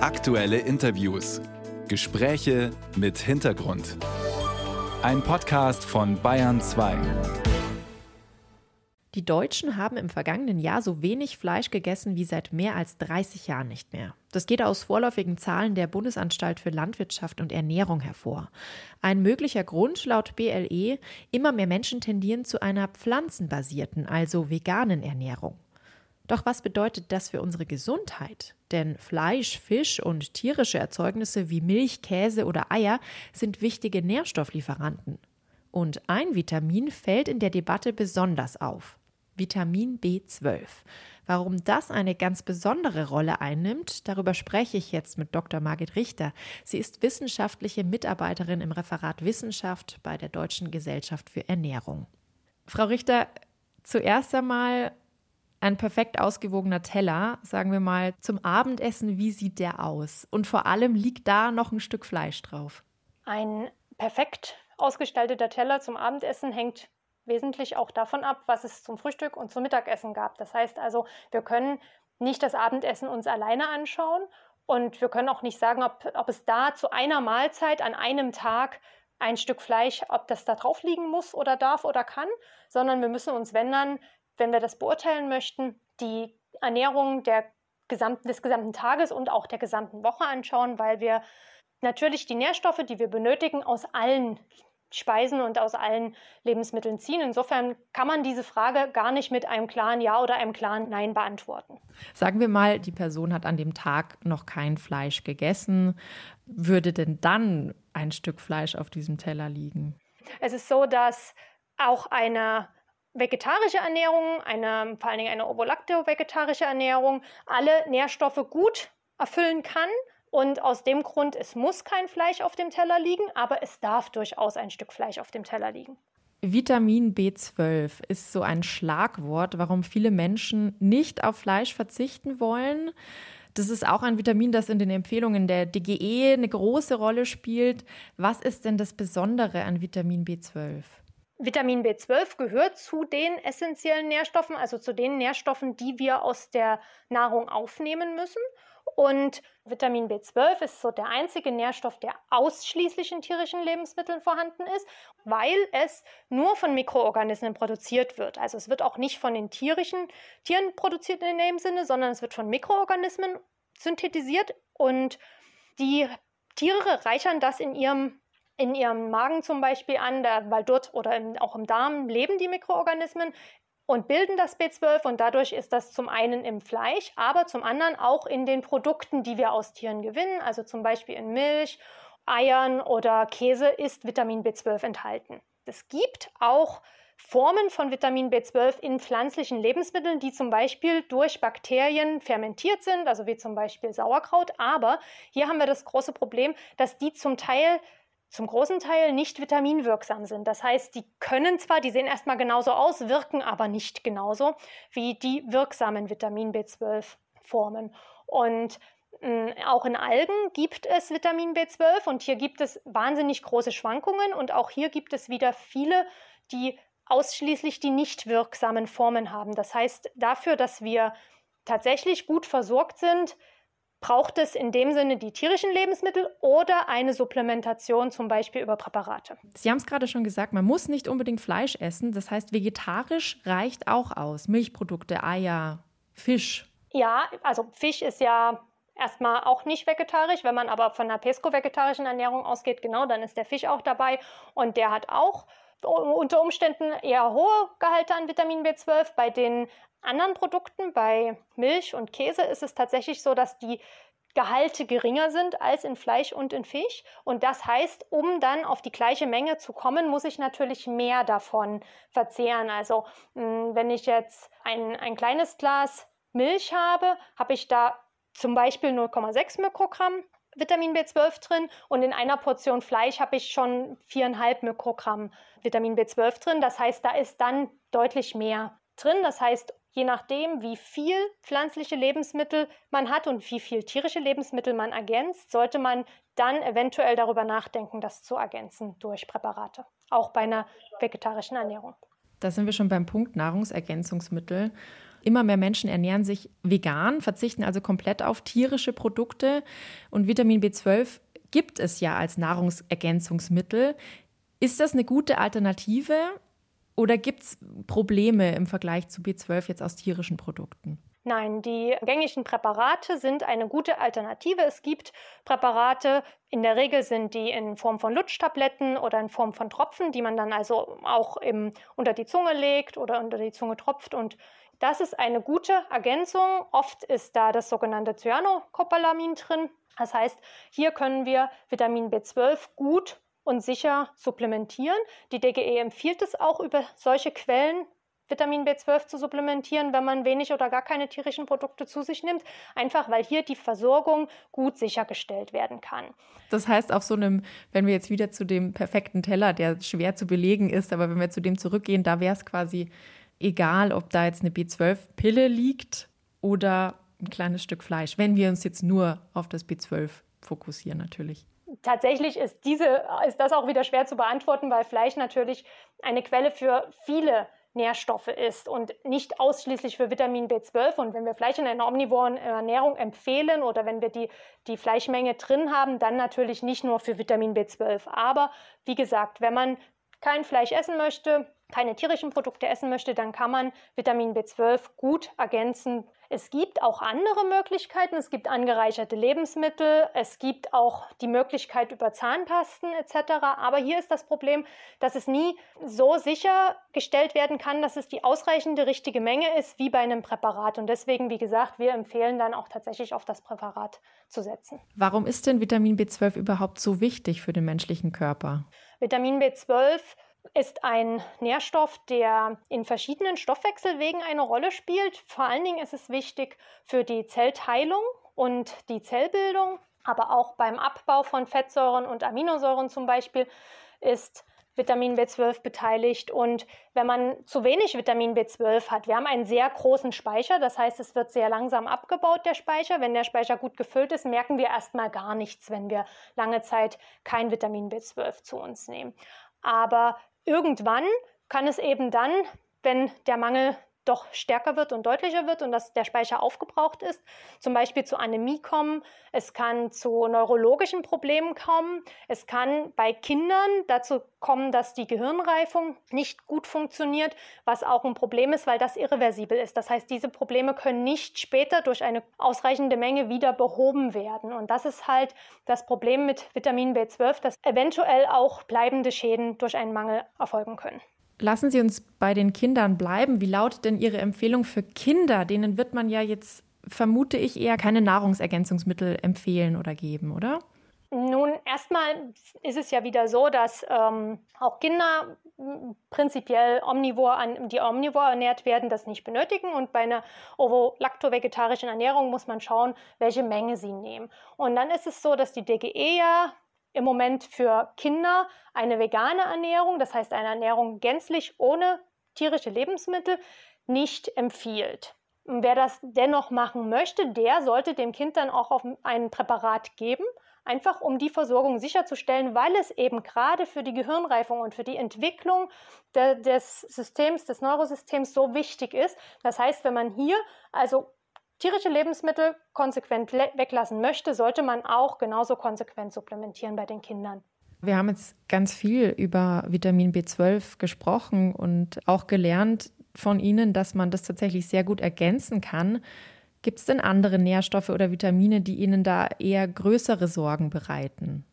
Aktuelle Interviews. Gespräche mit Hintergrund. Ein Podcast von Bayern 2. Die Deutschen haben im vergangenen Jahr so wenig Fleisch gegessen wie seit mehr als 30 Jahren nicht mehr. Das geht aus vorläufigen Zahlen der Bundesanstalt für Landwirtschaft und Ernährung hervor. Ein möglicher Grund laut BLE, immer mehr Menschen tendieren zu einer pflanzenbasierten, also veganen Ernährung. Doch was bedeutet das für unsere Gesundheit? Denn Fleisch, Fisch und tierische Erzeugnisse wie Milch, Käse oder Eier sind wichtige Nährstofflieferanten. Und ein Vitamin fällt in der Debatte besonders auf. Vitamin B12. Warum das eine ganz besondere Rolle einnimmt, darüber spreche ich jetzt mit Dr. Margit Richter. Sie ist wissenschaftliche Mitarbeiterin im Referat Wissenschaft bei der Deutschen Gesellschaft für Ernährung. Frau Richter, zuerst einmal ein perfekt ausgewogener Teller, sagen wir mal, zum Abendessen, wie sieht der aus? Und vor allem liegt da noch ein Stück Fleisch drauf. Ein perfekt ausgestalteter Teller zum Abendessen hängt wesentlich auch davon ab, was es zum Frühstück und zum Mittagessen gab. Das heißt also, wir können nicht das Abendessen uns alleine anschauen und wir können auch nicht sagen, ob, ob es da zu einer Mahlzeit an einem Tag ein Stück Fleisch, ob das da drauf liegen muss oder darf oder kann, sondern wir müssen uns, wenn dann wenn wir das beurteilen möchten, die Ernährung der gesamten, des gesamten Tages und auch der gesamten Woche anschauen, weil wir natürlich die Nährstoffe, die wir benötigen, aus allen Speisen und aus allen Lebensmitteln ziehen. Insofern kann man diese Frage gar nicht mit einem klaren Ja oder einem klaren Nein beantworten. Sagen wir mal, die Person hat an dem Tag noch kein Fleisch gegessen. Würde denn dann ein Stück Fleisch auf diesem Teller liegen? Es ist so, dass auch eine vegetarische Ernährung, eine, vor allen Dingen eine Ovolacto-vegetarische Ernährung, alle Nährstoffe gut erfüllen kann. Und aus dem Grund, es muss kein Fleisch auf dem Teller liegen, aber es darf durchaus ein Stück Fleisch auf dem Teller liegen. Vitamin B12 ist so ein Schlagwort, warum viele Menschen nicht auf Fleisch verzichten wollen. Das ist auch ein Vitamin, das in den Empfehlungen der DGE eine große Rolle spielt. Was ist denn das Besondere an Vitamin B12? Vitamin B12 gehört zu den essentiellen Nährstoffen, also zu den Nährstoffen, die wir aus der Nahrung aufnehmen müssen. Und Vitamin B12 ist so der einzige Nährstoff, der ausschließlich in tierischen Lebensmitteln vorhanden ist, weil es nur von Mikroorganismen produziert wird. Also es wird auch nicht von den tierischen Tieren produziert in dem Sinne, sondern es wird von Mikroorganismen synthetisiert und die Tiere reichern das in ihrem in ihrem Magen zum Beispiel an, da, weil dort oder im, auch im Darm leben die Mikroorganismen und bilden das B12 und dadurch ist das zum einen im Fleisch, aber zum anderen auch in den Produkten, die wir aus Tieren gewinnen, also zum Beispiel in Milch, Eiern oder Käse ist Vitamin B12 enthalten. Es gibt auch Formen von Vitamin B12 in pflanzlichen Lebensmitteln, die zum Beispiel durch Bakterien fermentiert sind, also wie zum Beispiel Sauerkraut. Aber hier haben wir das große Problem, dass die zum Teil zum großen Teil nicht vitaminwirksam sind. Das heißt, die können zwar, die sehen erstmal genauso aus, wirken aber nicht genauso wie die wirksamen Vitamin B12-Formen. Und mh, auch in Algen gibt es Vitamin B12 und hier gibt es wahnsinnig große Schwankungen und auch hier gibt es wieder viele, die ausschließlich die nicht wirksamen Formen haben. Das heißt, dafür, dass wir tatsächlich gut versorgt sind, braucht es in dem Sinne die tierischen Lebensmittel oder eine Supplementation zum Beispiel über Präparate. Sie haben es gerade schon gesagt, man muss nicht unbedingt Fleisch essen. Das heißt, vegetarisch reicht auch aus. Milchprodukte, Eier, Fisch. Ja, also Fisch ist ja erstmal auch nicht vegetarisch. Wenn man aber von einer Pesco-vegetarischen Ernährung ausgeht, genau, dann ist der Fisch auch dabei und der hat auch unter Umständen eher hohe Gehalte an Vitamin B12. Bei den anderen Produkten, bei Milch und Käse, ist es tatsächlich so, dass die Gehalte geringer sind als in Fleisch und in Fisch. Und das heißt, um dann auf die gleiche Menge zu kommen, muss ich natürlich mehr davon verzehren. Also hm, wenn ich jetzt ein, ein kleines Glas Milch habe, habe ich da zum Beispiel 0,6 Mikrogramm Vitamin B12 drin und in einer Portion Fleisch habe ich schon 4,5 Mikrogramm Vitamin B12 drin. Das heißt, da ist dann deutlich mehr drin. Das heißt, je nachdem, wie viel pflanzliche Lebensmittel man hat und wie viel tierische Lebensmittel man ergänzt, sollte man dann eventuell darüber nachdenken, das zu ergänzen durch Präparate, auch bei einer vegetarischen Ernährung. Da sind wir schon beim Punkt Nahrungsergänzungsmittel. Immer mehr Menschen ernähren sich vegan, verzichten also komplett auf tierische Produkte. Und Vitamin B12 gibt es ja als Nahrungsergänzungsmittel. Ist das eine gute Alternative oder gibt es Probleme im Vergleich zu B12 jetzt aus tierischen Produkten? Nein, die gängigen Präparate sind eine gute Alternative. Es gibt Präparate, in der Regel sind die in Form von Lutschtabletten oder in Form von Tropfen, die man dann also auch im, unter die Zunge legt oder unter die Zunge tropft. Und das ist eine gute Ergänzung. Oft ist da das sogenannte Cyanocopalamin drin. Das heißt, hier können wir Vitamin B12 gut und sicher supplementieren. Die DGE empfiehlt es auch über solche Quellen Vitamin B12 zu supplementieren, wenn man wenig oder gar keine tierischen Produkte zu sich nimmt, einfach weil hier die Versorgung gut sichergestellt werden kann. Das heißt, auf so einem, wenn wir jetzt wieder zu dem perfekten Teller, der schwer zu belegen ist, aber wenn wir zu dem zurückgehen, da wäre es quasi egal, ob da jetzt eine B12-Pille liegt oder ein kleines Stück Fleisch, wenn wir uns jetzt nur auf das B12 fokussieren natürlich. Tatsächlich ist, diese, ist das auch wieder schwer zu beantworten, weil Fleisch natürlich eine Quelle für viele Nährstoffe ist und nicht ausschließlich für Vitamin B12. Und wenn wir Fleisch in einer omnivoren Ernährung empfehlen oder wenn wir die, die Fleischmenge drin haben, dann natürlich nicht nur für Vitamin B12. Aber wie gesagt, wenn man kein Fleisch essen möchte, keine tierischen Produkte essen möchte, dann kann man Vitamin B12 gut ergänzen. Es gibt auch andere Möglichkeiten. Es gibt angereicherte Lebensmittel. Es gibt auch die Möglichkeit über Zahnpasten etc. Aber hier ist das Problem, dass es nie so sichergestellt werden kann, dass es die ausreichende richtige Menge ist wie bei einem Präparat. Und deswegen, wie gesagt, wir empfehlen dann auch tatsächlich auf das Präparat zu setzen. Warum ist denn Vitamin B12 überhaupt so wichtig für den menschlichen Körper? Vitamin B12 ist ein Nährstoff, der in verschiedenen Stoffwechselwegen eine Rolle spielt. Vor allen Dingen ist es wichtig für die Zellteilung und die Zellbildung, aber auch beim Abbau von Fettsäuren und Aminosäuren zum Beispiel ist Vitamin B12 beteiligt. Und wenn man zu wenig Vitamin B12 hat, wir haben einen sehr großen Speicher, das heißt, es wird sehr langsam abgebaut, der Speicher. Wenn der Speicher gut gefüllt ist, merken wir erstmal gar nichts, wenn wir lange Zeit kein Vitamin B12 zu uns nehmen. Aber irgendwann kann es eben dann, wenn der Mangel doch stärker wird und deutlicher wird und dass der Speicher aufgebraucht ist, zum Beispiel zu Anämie kommen, es kann zu neurologischen Problemen kommen, es kann bei Kindern dazu kommen, dass die Gehirnreifung nicht gut funktioniert, was auch ein Problem ist, weil das irreversibel ist. Das heißt, diese Probleme können nicht später durch eine ausreichende Menge wieder behoben werden. Und das ist halt das Problem mit Vitamin B12, dass eventuell auch bleibende Schäden durch einen Mangel erfolgen können. Lassen Sie uns bei den Kindern bleiben. Wie lautet denn Ihre Empfehlung für Kinder? Denen wird man ja jetzt, vermute ich, eher keine Nahrungsergänzungsmittel empfehlen oder geben, oder? Nun, erstmal ist es ja wieder so, dass ähm, auch Kinder prinzipiell omnivor an, die omnivor ernährt werden, das nicht benötigen. Und bei einer ovo-lacto-vegetarischen Ernährung muss man schauen, welche Menge sie nehmen. Und dann ist es so, dass die DGE ja im Moment für Kinder eine vegane Ernährung, das heißt eine Ernährung gänzlich ohne tierische Lebensmittel, nicht empfiehlt. Und wer das dennoch machen möchte, der sollte dem Kind dann auch auf ein Präparat geben, einfach um die Versorgung sicherzustellen, weil es eben gerade für die Gehirnreifung und für die Entwicklung de, des Systems, des Neurosystems so wichtig ist. Das heißt, wenn man hier also tierische Lebensmittel konsequent weglassen möchte, sollte man auch genauso konsequent supplementieren bei den Kindern. Wir haben jetzt ganz viel über Vitamin B12 gesprochen und auch gelernt von Ihnen, dass man das tatsächlich sehr gut ergänzen kann. Gibt es denn andere Nährstoffe oder Vitamine, die Ihnen da eher größere Sorgen bereiten?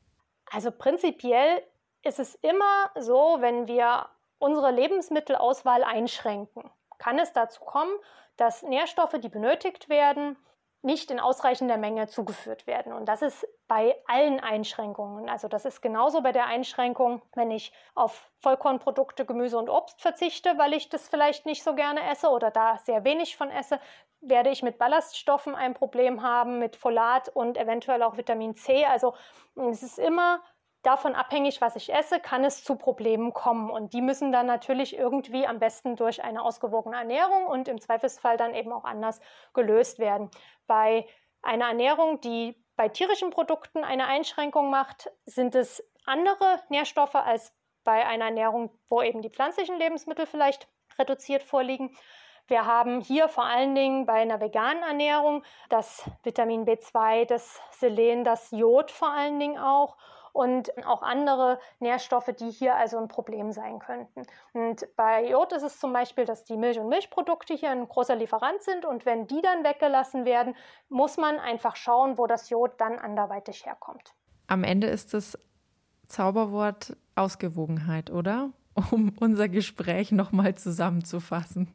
Also prinzipiell ist es immer so, wenn wir unsere Lebensmittelauswahl einschränken, kann es dazu kommen, dass Nährstoffe, die benötigt werden, nicht in ausreichender Menge zugeführt werden. Und das ist bei allen Einschränkungen. Also das ist genauso bei der Einschränkung, wenn ich auf Vollkornprodukte, Gemüse und Obst verzichte, weil ich das vielleicht nicht so gerne esse oder da sehr wenig von esse, werde ich mit Ballaststoffen ein Problem haben, mit Folat und eventuell auch Vitamin C. Also es ist immer davon abhängig, was ich esse, kann es zu Problemen kommen. Und die müssen dann natürlich irgendwie am besten durch eine ausgewogene Ernährung und im Zweifelsfall dann eben auch anders gelöst werden. Bei einer Ernährung, die bei tierischen Produkten eine Einschränkung macht, sind es andere Nährstoffe als bei einer Ernährung, wo eben die pflanzlichen Lebensmittel vielleicht reduziert vorliegen. Wir haben hier vor allen Dingen bei einer veganen Ernährung das Vitamin B2, das Selen, das Jod vor allen Dingen auch und auch andere Nährstoffe, die hier also ein Problem sein könnten. Und bei Jod ist es zum Beispiel, dass die Milch und Milchprodukte hier ein großer Lieferant sind und wenn die dann weggelassen werden, muss man einfach schauen, wo das Jod dann anderweitig herkommt. Am Ende ist das Zauberwort Ausgewogenheit, oder? Um unser Gespräch nochmal zusammenzufassen.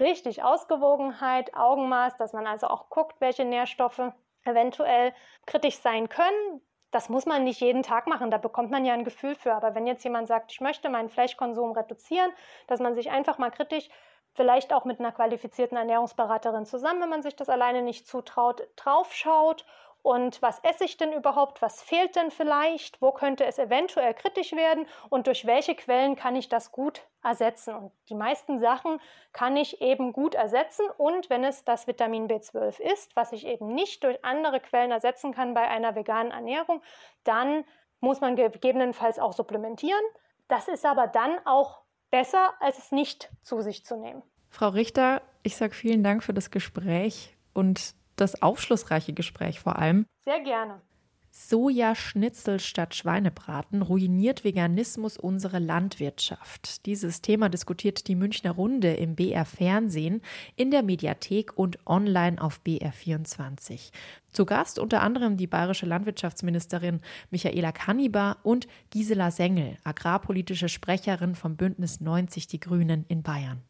Richtig, Ausgewogenheit, Augenmaß, dass man also auch guckt, welche Nährstoffe eventuell kritisch sein können, das muss man nicht jeden Tag machen, da bekommt man ja ein Gefühl für. Aber wenn jetzt jemand sagt, ich möchte meinen Fleischkonsum reduzieren, dass man sich einfach mal kritisch, vielleicht auch mit einer qualifizierten Ernährungsberaterin zusammen, wenn man sich das alleine nicht zutraut, draufschaut und was esse ich denn überhaupt? Was fehlt denn vielleicht? Wo könnte es eventuell kritisch werden? Und durch welche Quellen kann ich das gut ersetzen? Und die meisten Sachen kann ich eben gut ersetzen. Und wenn es das Vitamin B12 ist, was ich eben nicht durch andere Quellen ersetzen kann bei einer veganen Ernährung, dann muss man gegebenenfalls auch supplementieren. Das ist aber dann auch besser, als es nicht zu sich zu nehmen. Frau Richter, ich sage vielen Dank für das Gespräch und das aufschlussreiche Gespräch vor allem. Sehr gerne. Sojaschnitzel statt Schweinebraten ruiniert Veganismus unsere Landwirtschaft. Dieses Thema diskutiert die Münchner Runde im BR Fernsehen, in der Mediathek und online auf BR24. Zu Gast unter anderem die bayerische Landwirtschaftsministerin Michaela Kannibar und Gisela Sengel, agrarpolitische Sprecherin vom Bündnis 90 Die Grünen in Bayern.